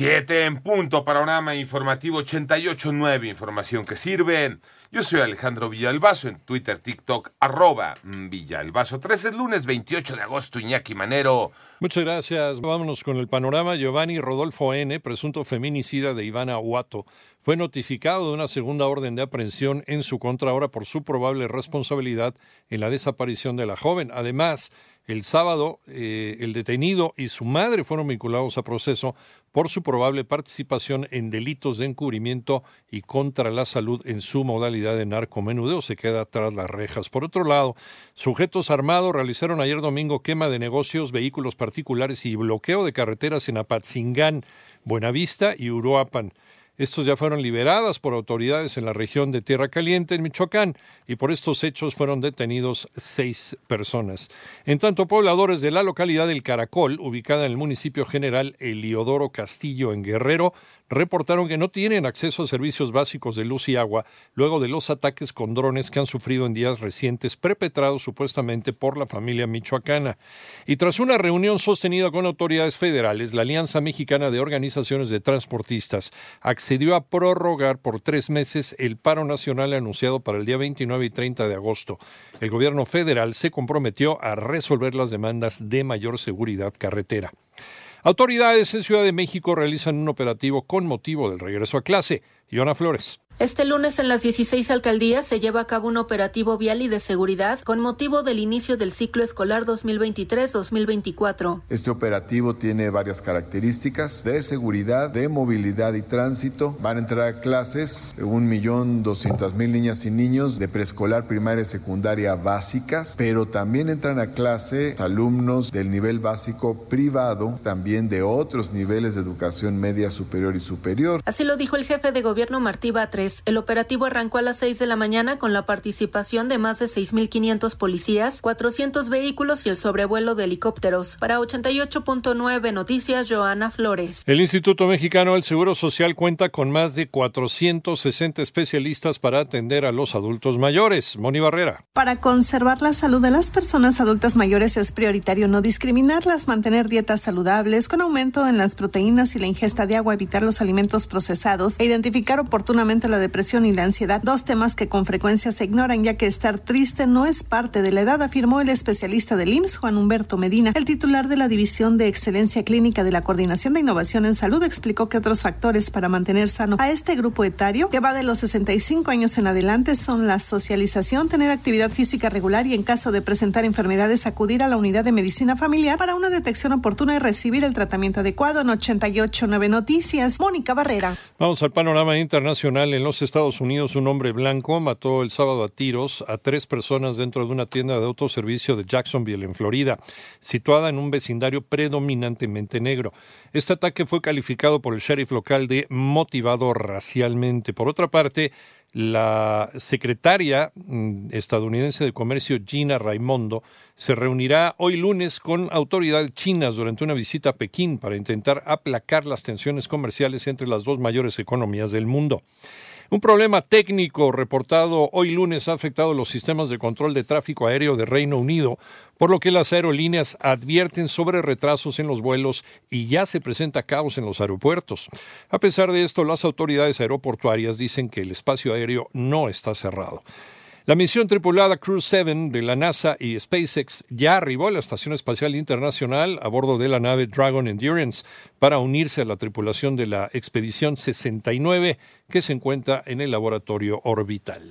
Siete en punto, panorama informativo 88.9, información que sirve. Yo soy Alejandro Villalbazo en Twitter, TikTok, arroba Villalbazo. 13 es lunes 28 de agosto, Iñaki Manero. Muchas gracias. Vámonos con el panorama. Giovanni Rodolfo N., presunto feminicida de Ivana Huato, fue notificado de una segunda orden de aprehensión en su contra ahora por su probable responsabilidad en la desaparición de la joven. Además, el sábado, eh, el detenido y su madre fueron vinculados a proceso por su probable participación en delitos de encubrimiento y contra la salud en su modalidad de narcomenudeo. Se queda tras las rejas. Por otro lado, sujetos armados realizaron ayer domingo quema de negocios, vehículos particulares y bloqueo de carreteras en Apatzingán, Buenavista y Uruapan. Estos ya fueron liberadas por autoridades en la región de Tierra Caliente, en Michoacán, y por estos hechos fueron detenidos seis personas. En tanto, pobladores de la localidad del Caracol, ubicada en el municipio general Eliodoro Castillo, en Guerrero, reportaron que no tienen acceso a servicios básicos de luz y agua luego de los ataques con drones que han sufrido en días recientes, perpetrados supuestamente por la familia michoacana. Y tras una reunión sostenida con autoridades federales, la Alianza Mexicana de Organizaciones de Transportistas accedió a prorrogar por tres meses el paro nacional anunciado para el día 29 y 30 de agosto. El gobierno federal se comprometió a resolver las demandas de mayor seguridad carretera. Autoridades en Ciudad de México realizan un operativo con motivo del regreso a clase. Iona Flores. Este lunes en las 16 alcaldías se lleva a cabo un operativo vial y de seguridad con motivo del inicio del ciclo escolar 2023-2024. Este operativo tiene varias características de seguridad, de movilidad y tránsito. Van a entrar a clases 1.200.000 niñas y niños de preescolar, primaria y secundaria básicas, pero también entran a clase alumnos del nivel básico privado, también de otros niveles de educación media superior y superior. Así lo dijo el jefe de gobierno Martí Batres el operativo arrancó a las 6 de la mañana con la participación de más de 6.500 policías, 400 vehículos y el sobrevuelo de helicópteros. Para 88.9 Noticias, Joana Flores. El Instituto Mexicano del Seguro Social cuenta con más de 460 especialistas para atender a los adultos mayores. Moni Barrera. Para conservar la salud de las personas adultas mayores es prioritario no discriminarlas, mantener dietas saludables con aumento en las proteínas y la ingesta de agua, evitar los alimentos procesados e identificar oportunamente la depresión y la ansiedad, dos temas que con frecuencia se ignoran ya que estar triste no es parte de la edad, afirmó el especialista del IMSS, Juan Humberto Medina. El titular de la División de Excelencia Clínica de la Coordinación de Innovación en Salud explicó que otros factores para mantener sano a este grupo etario, que va de los 65 años en adelante, son la socialización, tener actividad física regular y en caso de presentar enfermedades acudir a la unidad de medicina familiar para una detección oportuna y recibir el tratamiento adecuado en 889 Noticias. Mónica Barrera. Vamos al panorama internacional en los los Estados Unidos, un hombre blanco mató el sábado a tiros a tres personas dentro de una tienda de autoservicio de Jacksonville, en Florida, situada en un vecindario predominantemente negro. Este ataque fue calificado por el sheriff local de motivado racialmente. Por otra parte, la secretaria mm, estadounidense de Comercio Gina Raimondo se reunirá hoy lunes con autoridades chinas durante una visita a Pekín para intentar aplacar las tensiones comerciales entre las dos mayores economías del mundo. Un problema técnico reportado hoy lunes ha afectado los sistemas de control de tráfico aéreo de Reino Unido, por lo que las aerolíneas advierten sobre retrasos en los vuelos y ya se presenta caos en los aeropuertos. A pesar de esto, las autoridades aeroportuarias dicen que el espacio aéreo no está cerrado. La misión tripulada Crew 7 de la NASA y SpaceX ya arribó a la Estación Espacial Internacional a bordo de la nave Dragon Endurance para unirse a la tripulación de la Expedición 69 que se encuentra en el laboratorio orbital.